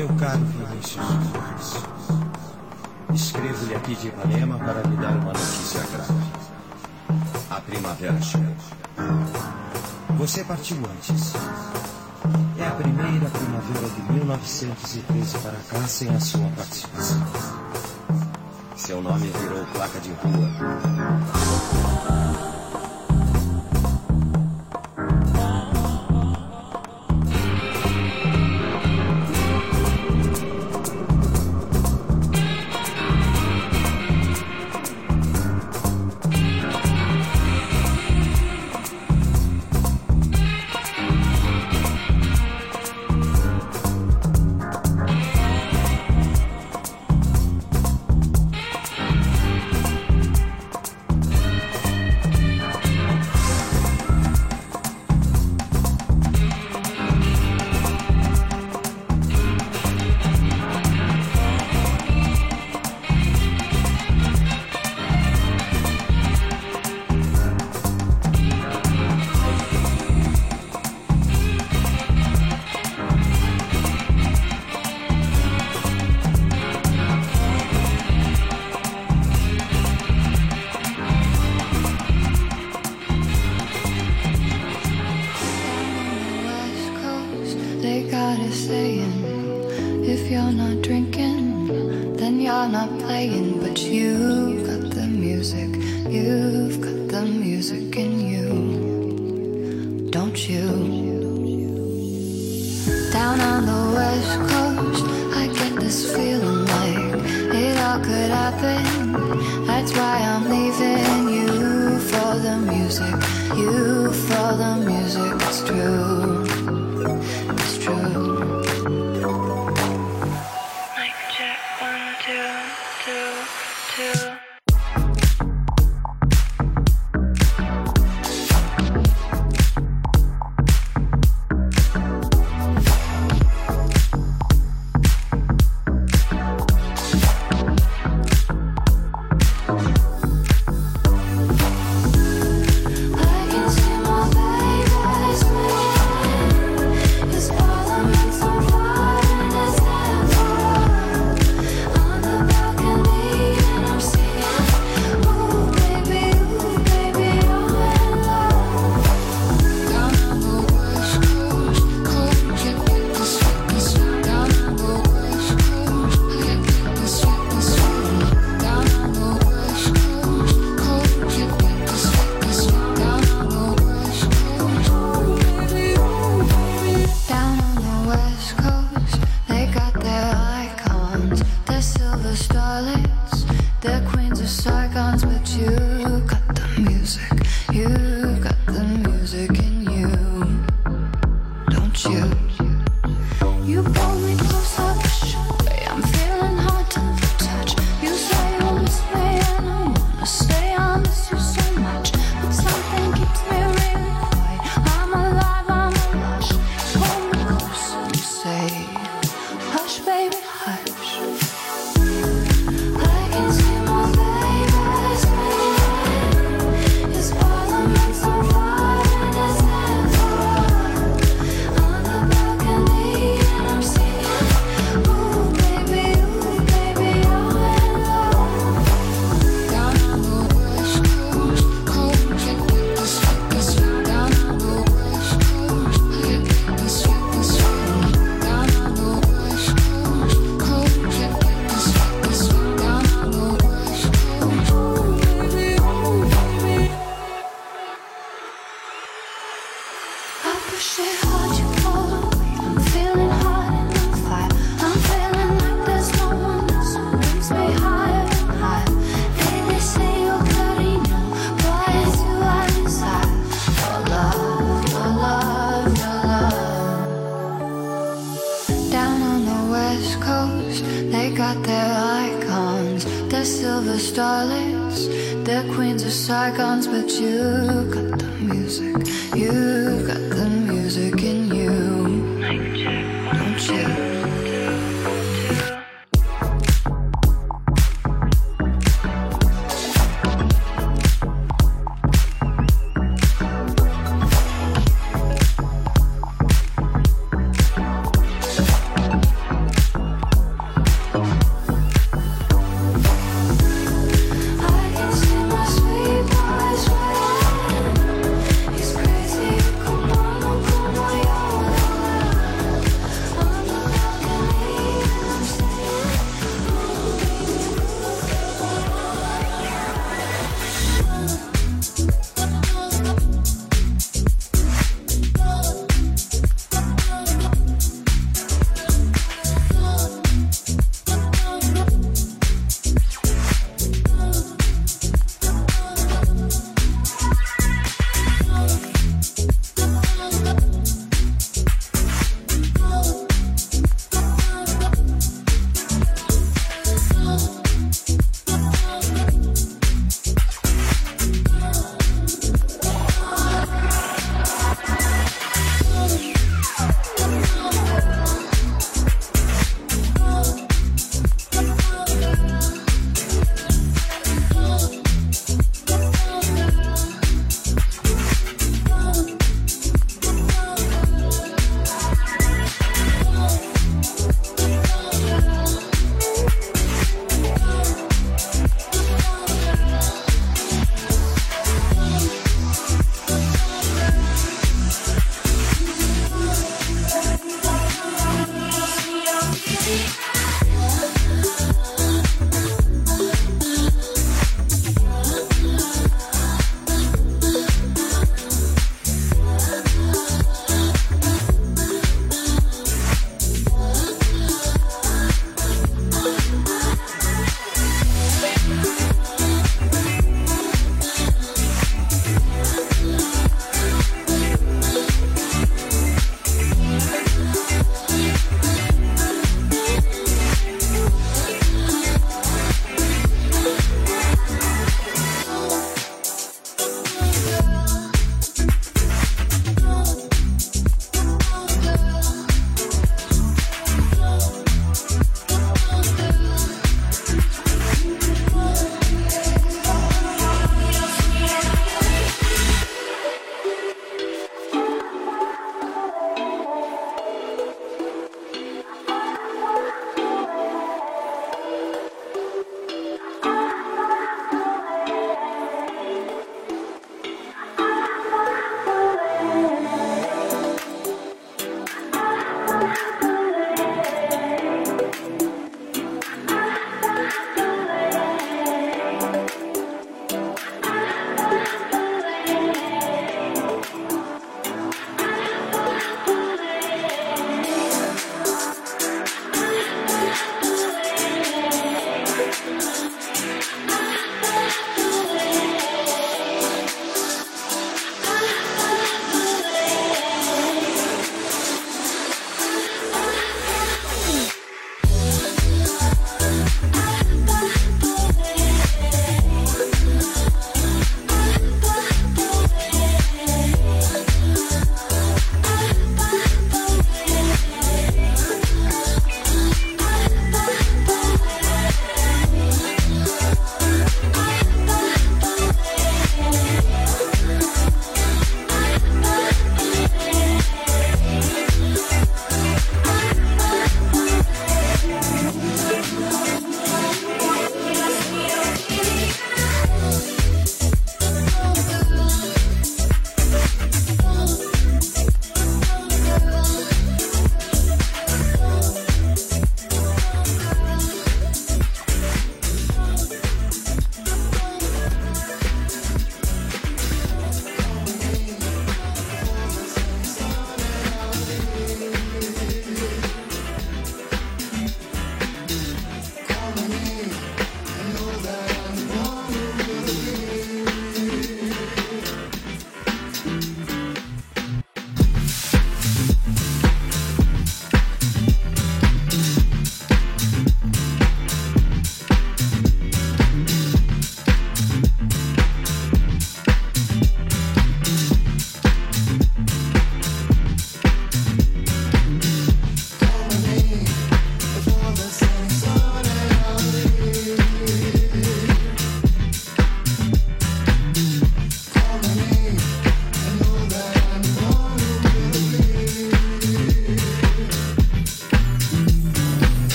Meu caro Vinícius Nunes, escrevo-lhe aqui de Ipanema para lhe dar uma notícia grave. A primavera chegou. Você partiu antes. É a primeira primavera de 1913 para cá sem a sua participação. Seu nome virou placa de rua.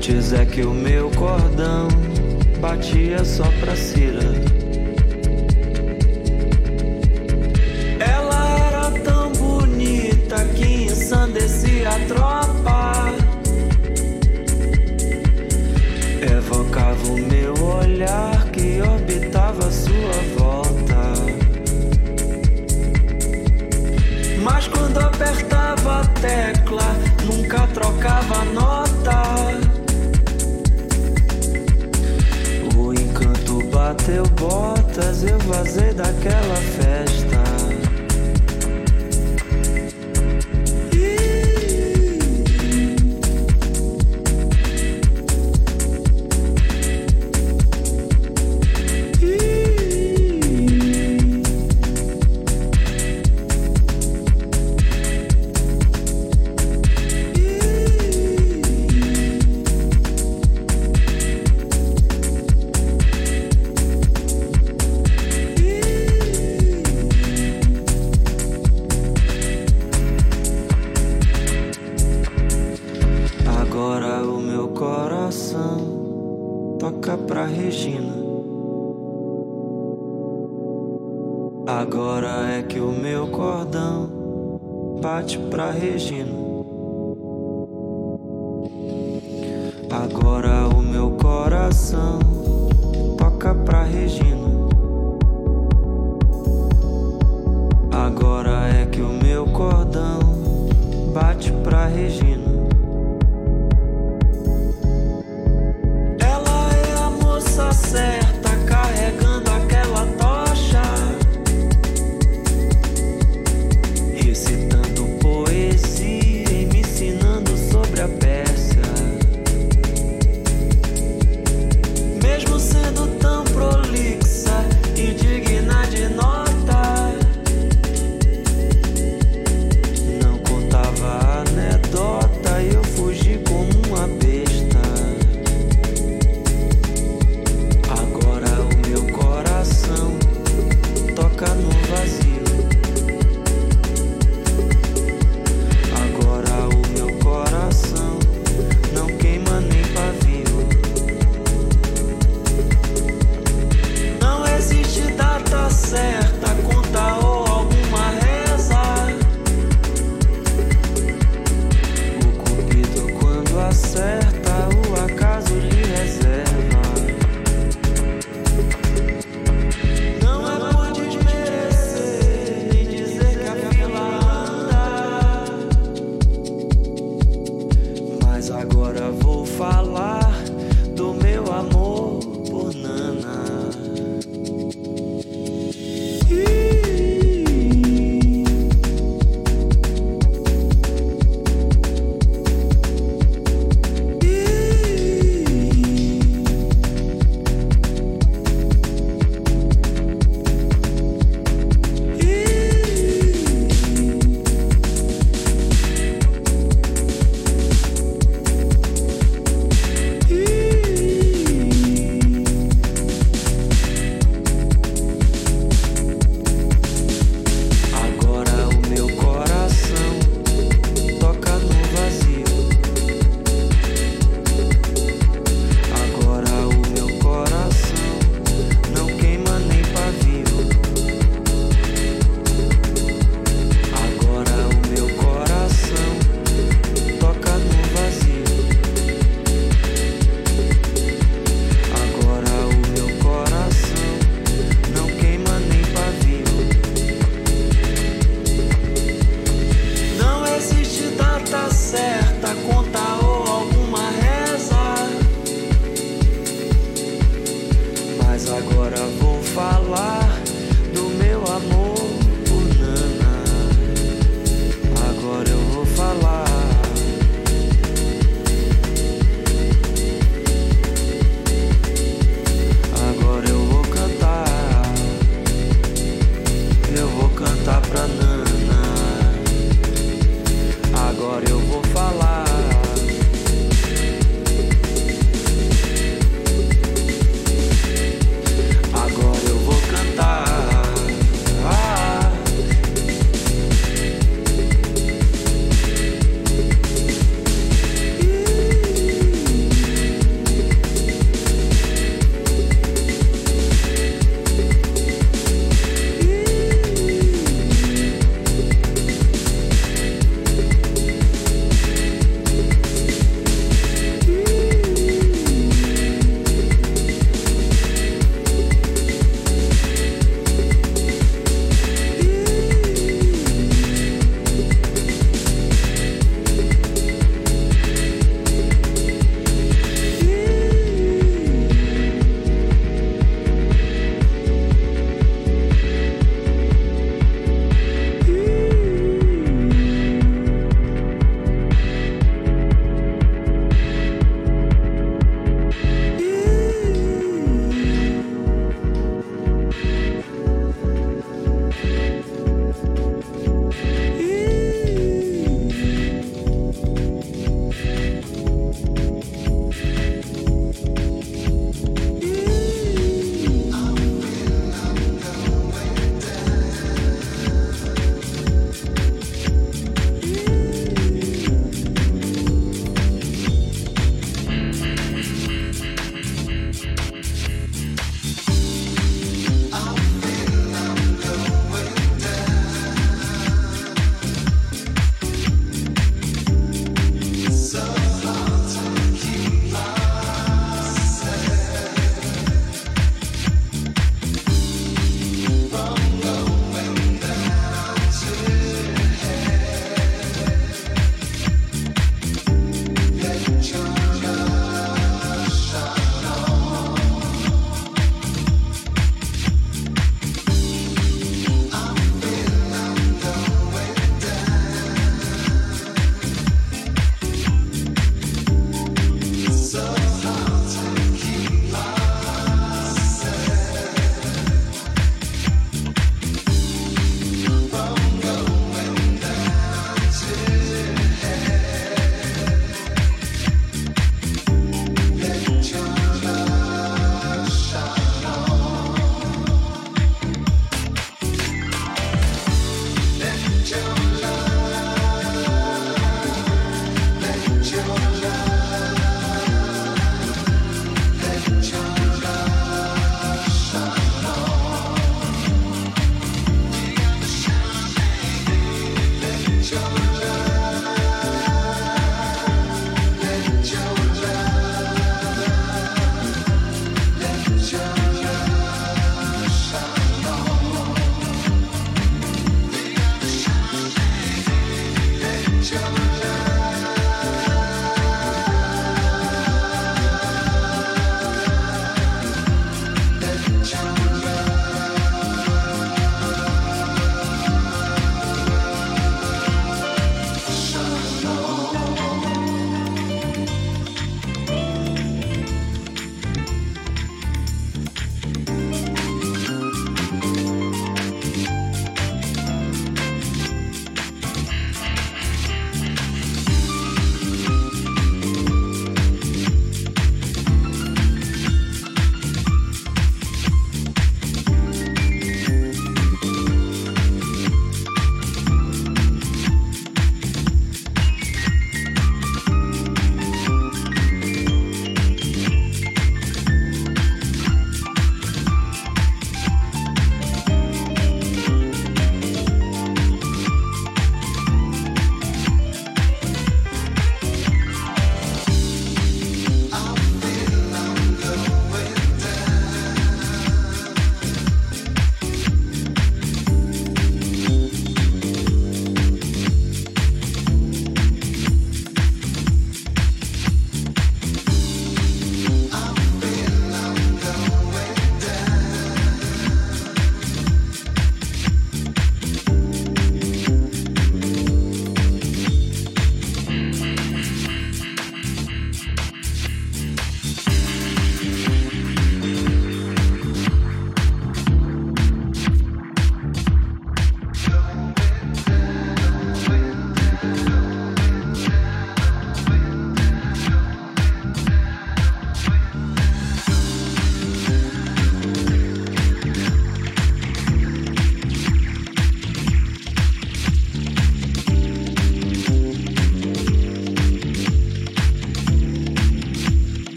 Antes é que o meu cordão batia só pra Cira. Ela era tão bonita que ensandecia a tropa. Evocava o meu olhar que orbitava sua volta. Mas quando apertava a tecla teu botas, eu vazei daquela festa.